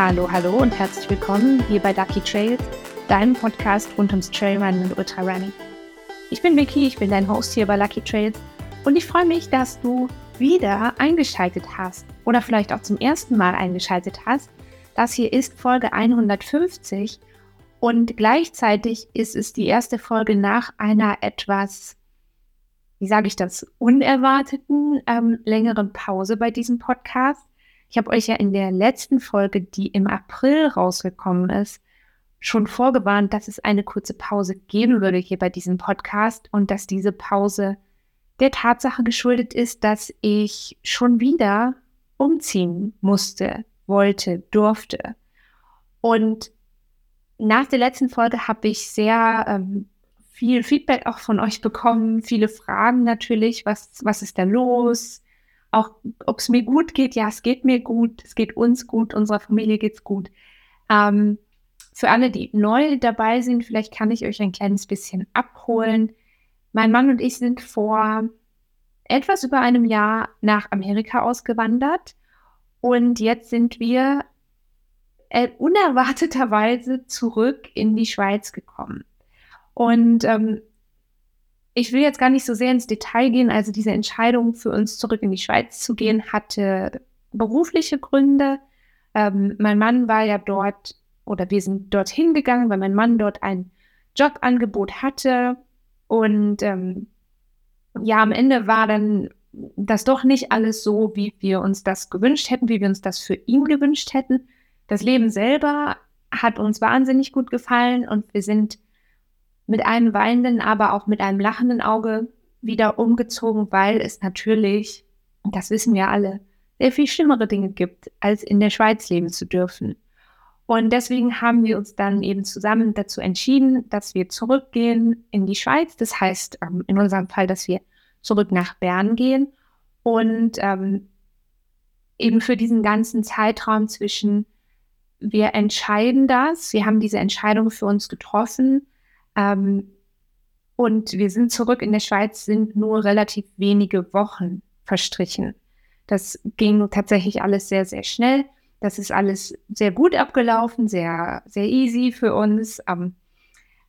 Hallo, hallo und herzlich willkommen hier bei Lucky Trails, deinem Podcast rund ums Trailrunning und Ultrarunning. Ich bin Vicky, ich bin dein Host hier bei Lucky Trails und ich freue mich, dass du wieder eingeschaltet hast oder vielleicht auch zum ersten Mal eingeschaltet hast. Das hier ist Folge 150 und gleichzeitig ist es die erste Folge nach einer etwas, wie sage ich das, unerwarteten ähm, längeren Pause bei diesem Podcast. Ich habe euch ja in der letzten Folge, die im April rausgekommen ist, schon vorgewarnt, dass es eine kurze Pause geben würde hier bei diesem Podcast und dass diese Pause der Tatsache geschuldet ist, dass ich schon wieder umziehen musste, wollte, durfte. Und nach der letzten Folge habe ich sehr ähm, viel Feedback auch von euch bekommen, viele Fragen natürlich, was, was ist da los? Auch ob es mir gut geht, ja, es geht mir gut, es geht uns gut, unserer Familie geht's gut. Ähm, für alle, die neu dabei sind, vielleicht kann ich euch ein kleines bisschen abholen. Mein Mann und ich sind vor etwas über einem Jahr nach Amerika ausgewandert und jetzt sind wir äh, unerwarteterweise zurück in die Schweiz gekommen. Und ähm, ich will jetzt gar nicht so sehr ins Detail gehen. Also diese Entscheidung für uns zurück in die Schweiz zu gehen, hatte berufliche Gründe. Ähm, mein Mann war ja dort oder wir sind dorthin gegangen, weil mein Mann dort ein Jobangebot hatte. Und ähm, ja, am Ende war dann das doch nicht alles so, wie wir uns das gewünscht hätten, wie wir uns das für ihn gewünscht hätten. Das Leben selber hat uns wahnsinnig gut gefallen und wir sind mit einem weinenden, aber auch mit einem lachenden Auge wieder umgezogen, weil es natürlich, und das wissen wir alle, sehr viel schlimmere Dinge gibt, als in der Schweiz leben zu dürfen. Und deswegen haben wir uns dann eben zusammen dazu entschieden, dass wir zurückgehen in die Schweiz. Das heißt, ähm, in unserem Fall, dass wir zurück nach Bern gehen und ähm, eben für diesen ganzen Zeitraum zwischen wir entscheiden das, wir haben diese Entscheidung für uns getroffen ähm, und wir sind zurück in der Schweiz, sind nur relativ wenige Wochen verstrichen. Das ging tatsächlich alles sehr, sehr schnell. Das ist alles sehr gut abgelaufen, sehr, sehr easy für uns. Ähm,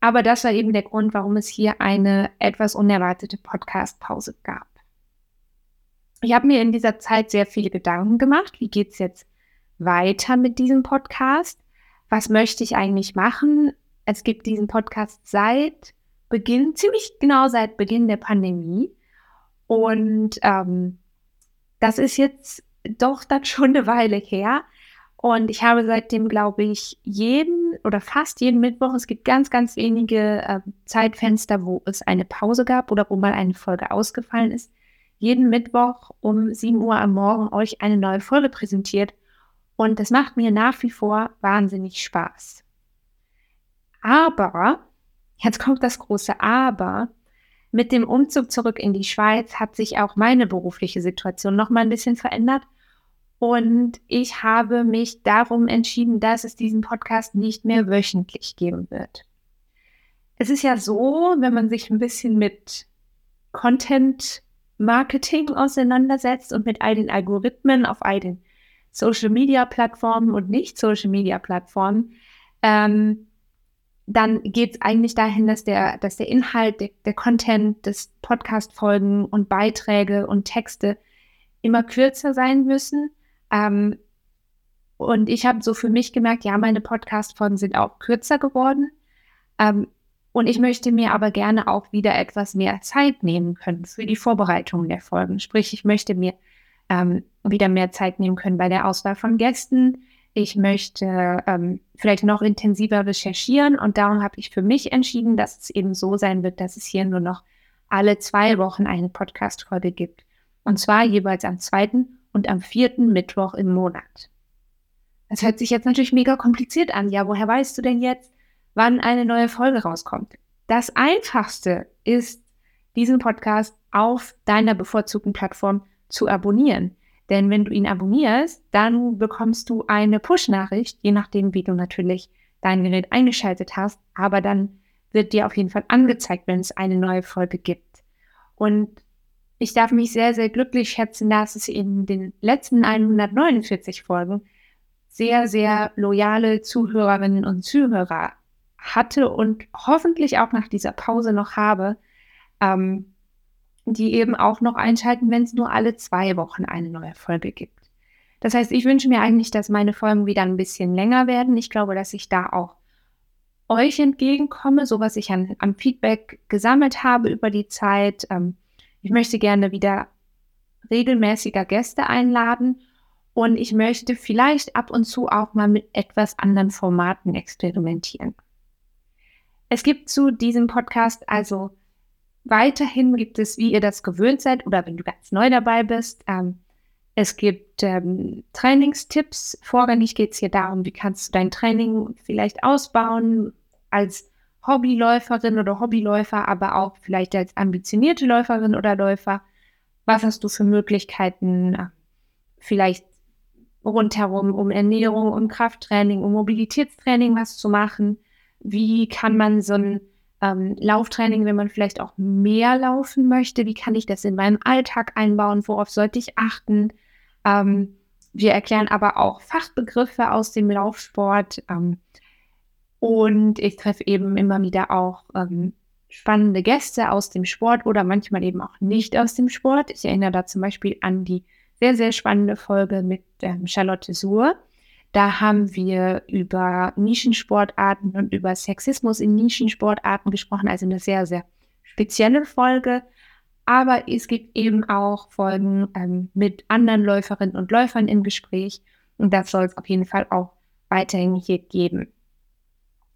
aber das war eben der Grund, warum es hier eine etwas unerwartete Podcast-Pause gab. Ich habe mir in dieser Zeit sehr viele Gedanken gemacht. Wie geht es jetzt weiter mit diesem Podcast? Was möchte ich eigentlich machen? Es gibt diesen Podcast seit Beginn, ziemlich genau seit Beginn der Pandemie. Und ähm, das ist jetzt doch dann schon eine Weile her. Und ich habe seitdem, glaube ich, jeden oder fast jeden Mittwoch, es gibt ganz, ganz wenige äh, Zeitfenster, wo es eine Pause gab oder wo mal eine Folge ausgefallen ist, jeden Mittwoch um 7 Uhr am Morgen euch eine neue Folge präsentiert. Und das macht mir nach wie vor wahnsinnig Spaß. Aber, jetzt kommt das große Aber, mit dem Umzug zurück in die Schweiz hat sich auch meine berufliche Situation noch mal ein bisschen verändert. Und ich habe mich darum entschieden, dass es diesen Podcast nicht mehr wöchentlich geben wird. Es ist ja so, wenn man sich ein bisschen mit Content Marketing auseinandersetzt und mit all den Algorithmen auf all den Social Media Plattformen und nicht Social Media Plattformen, ähm, dann geht es eigentlich dahin, dass der, dass der Inhalt, der, der Content des Podcast-Folgen und Beiträge und Texte immer kürzer sein müssen. Ähm, und ich habe so für mich gemerkt, ja, meine Podcast-Folgen sind auch kürzer geworden. Ähm, und ich möchte mir aber gerne auch wieder etwas mehr Zeit nehmen können für die Vorbereitung der Folgen. Sprich, ich möchte mir ähm, wieder mehr Zeit nehmen können bei der Auswahl von Gästen, ich möchte ähm, vielleicht noch intensiver recherchieren und darum habe ich für mich entschieden, dass es eben so sein wird, dass es hier nur noch alle zwei Wochen eine Podcast-Folge gibt. Und zwar jeweils am zweiten und am vierten Mittwoch im Monat. Das hört sich jetzt natürlich mega kompliziert an. Ja, woher weißt du denn jetzt, wann eine neue Folge rauskommt? Das Einfachste ist, diesen Podcast auf deiner bevorzugten Plattform zu abonnieren. Denn wenn du ihn abonnierst, dann bekommst du eine Push-Nachricht, je nachdem, wie du natürlich dein Gerät eingeschaltet hast. Aber dann wird dir auf jeden Fall angezeigt, wenn es eine neue Folge gibt. Und ich darf mich sehr, sehr glücklich schätzen, dass es in den letzten 149 Folgen sehr, sehr loyale Zuhörerinnen und Zuhörer hatte und hoffentlich auch nach dieser Pause noch habe, ähm, die eben auch noch einschalten, wenn es nur alle zwei Wochen eine neue Folge gibt. Das heißt, ich wünsche mir eigentlich, dass meine Folgen wieder ein bisschen länger werden. Ich glaube, dass ich da auch euch entgegenkomme, so was ich an, an Feedback gesammelt habe über die Zeit. Ähm, ich möchte gerne wieder regelmäßiger Gäste einladen und ich möchte vielleicht ab und zu auch mal mit etwas anderen Formaten experimentieren. Es gibt zu diesem Podcast also weiterhin gibt es, wie ihr das gewöhnt seid oder wenn du ganz neu dabei bist, ähm, es gibt ähm, Trainingstipps. Vorrangig geht es hier darum, wie kannst du dein Training vielleicht ausbauen als Hobbyläuferin oder Hobbyläufer, aber auch vielleicht als ambitionierte Läuferin oder Läufer. Was hast du für Möglichkeiten, äh, vielleicht rundherum, um Ernährung, um Krafttraining, um Mobilitätstraining was zu machen? Wie kann man so ein ähm, Lauftraining, wenn man vielleicht auch mehr laufen möchte, wie kann ich das in meinem Alltag einbauen? Worauf sollte ich achten? Ähm, wir erklären aber auch Fachbegriffe aus dem Laufsport. Ähm, und ich treffe eben immer wieder auch ähm, spannende Gäste aus dem Sport oder manchmal eben auch nicht aus dem Sport. Ich erinnere da zum Beispiel an die sehr, sehr spannende Folge mit ähm, Charlotte Suhr. Da haben wir über Nischensportarten und über Sexismus in Nischensportarten gesprochen, also eine sehr, sehr spezielle Folge. Aber es gibt eben auch Folgen ähm, mit anderen Läuferinnen und Läufern im Gespräch. Und das soll es auf jeden Fall auch weiterhin hier geben.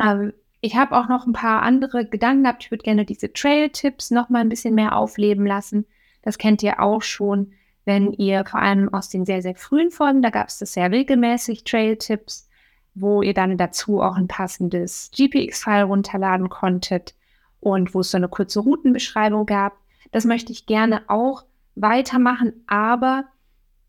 Ähm, ich habe auch noch ein paar andere Gedanken gehabt. Ich würde gerne diese Trail-Tipps noch mal ein bisschen mehr aufleben lassen. Das kennt ihr auch schon, wenn ihr vor allem aus den sehr, sehr frühen Folgen, da gab es das sehr regelmäßig, Trail-Tipps, wo ihr dann dazu auch ein passendes GPX-File runterladen konntet und wo es so eine kurze Routenbeschreibung gab. Das möchte ich gerne auch weitermachen, aber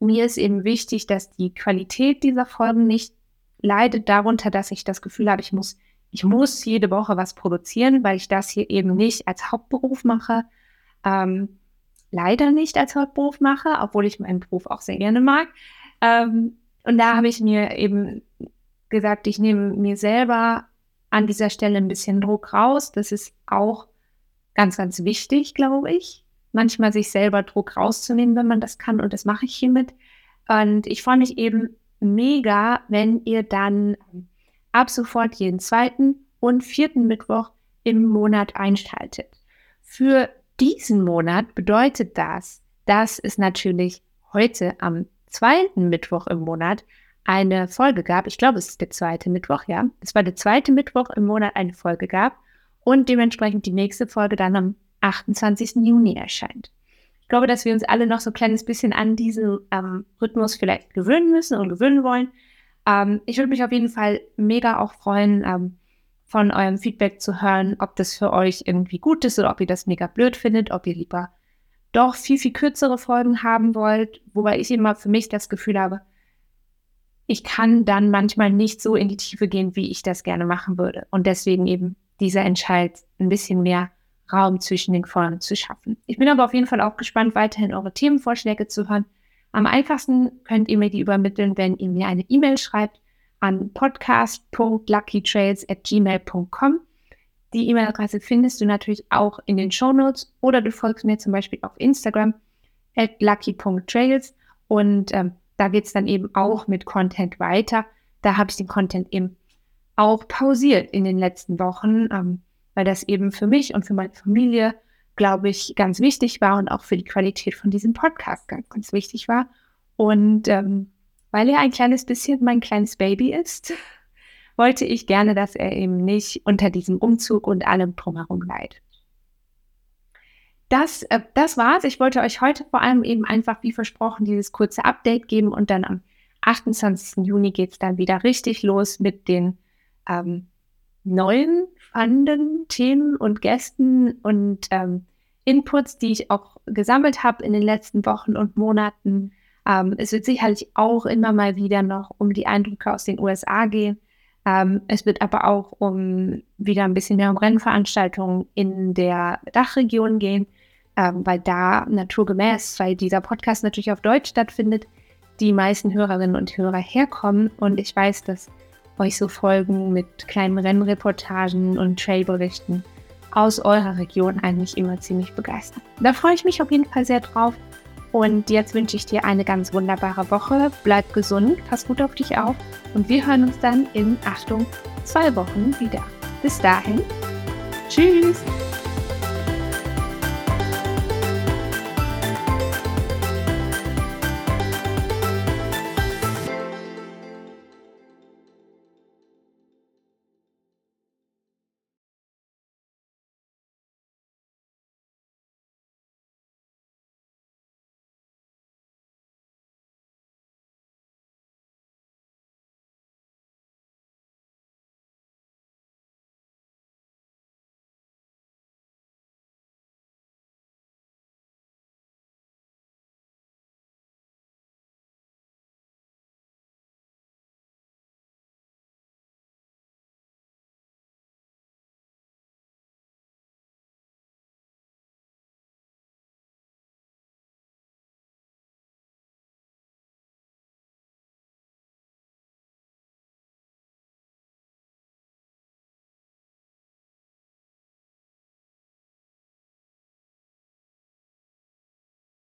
mir ist eben wichtig, dass die Qualität dieser Folgen nicht leidet darunter, dass ich das Gefühl habe, ich muss ich muss jede Woche was produzieren, weil ich das hier eben nicht als Hauptberuf mache. Ähm, leider nicht als Hauptberuf mache, obwohl ich meinen Beruf auch sehr gerne mag. Ähm, und da habe ich mir eben gesagt, ich nehme mir selber an dieser Stelle ein bisschen Druck raus. Das ist auch ganz, ganz wichtig, glaube ich. Manchmal sich selber Druck rauszunehmen, wenn man das kann. Und das mache ich hiermit. Und ich freue mich eben mega, wenn ihr dann ab sofort jeden zweiten und vierten Mittwoch im Monat einschaltet. Für diesen Monat bedeutet das, dass es natürlich heute am zweiten Mittwoch im Monat eine Folge gab. Ich glaube, es ist der zweite Mittwoch, ja. Es war der zweite Mittwoch im Monat eine Folge gab und dementsprechend die nächste Folge dann am 28. Juni erscheint. Ich glaube, dass wir uns alle noch so ein kleines bisschen an diesen ähm, Rhythmus vielleicht gewöhnen müssen und gewöhnen wollen. Ähm, ich würde mich auf jeden Fall mega auch freuen, ähm, von eurem Feedback zu hören, ob das für euch irgendwie gut ist oder ob ihr das mega blöd findet, ob ihr lieber doch viel, viel kürzere Folgen haben wollt, wobei ich immer für mich das Gefühl habe, ich kann dann manchmal nicht so in die Tiefe gehen, wie ich das gerne machen würde. Und deswegen eben dieser Entscheid, ein bisschen mehr Raum zwischen den Folgen zu schaffen. Ich bin aber auf jeden Fall auch gespannt, weiterhin eure Themenvorschläge zu hören. Am einfachsten könnt ihr mir die übermitteln, wenn ihr mir eine E-Mail schreibt an podcast.luckytrails.gmail.com. Die E-Mail-Adresse findest du natürlich auch in den Show Notes oder du folgst mir zum Beispiel auf Instagram at lucky.trails und ähm, da geht es dann eben auch mit Content weiter. Da habe ich den Content eben auch pausiert in den letzten Wochen, ähm, weil das eben für mich und für meine Familie glaube ich, ganz wichtig war und auch für die Qualität von diesem Podcast ganz, ganz wichtig war. Und ähm, weil er ein kleines bisschen mein kleines Baby ist, wollte ich gerne, dass er eben nicht unter diesem Umzug und allem drumherum leidet. Das, äh, das war's. Ich wollte euch heute vor allem eben einfach, wie versprochen, dieses kurze Update geben und dann am 28. Juni geht es dann wieder richtig los mit den ähm, neuen spannenden Themen und Gästen und ähm, Inputs, die ich auch gesammelt habe in den letzten Wochen und Monaten. Ähm, es wird sicherlich auch immer mal wieder noch um die Eindrücke aus den USA gehen. Ähm, es wird aber auch um wieder ein bisschen mehr um Rennveranstaltungen in der Dachregion gehen, ähm, weil da naturgemäß, weil dieser Podcast natürlich auf Deutsch stattfindet, die meisten Hörerinnen und Hörer herkommen. Und ich weiß, dass euch so Folgen mit kleinen Rennreportagen und Trailberichten aus eurer Region eigentlich immer ziemlich begeistern. Da freue ich mich auf jeden Fall sehr drauf. Und jetzt wünsche ich dir eine ganz wunderbare Woche. Bleib gesund, pass gut auf dich auf und wir hören uns dann in, Achtung, zwei Wochen wieder. Bis dahin, tschüss!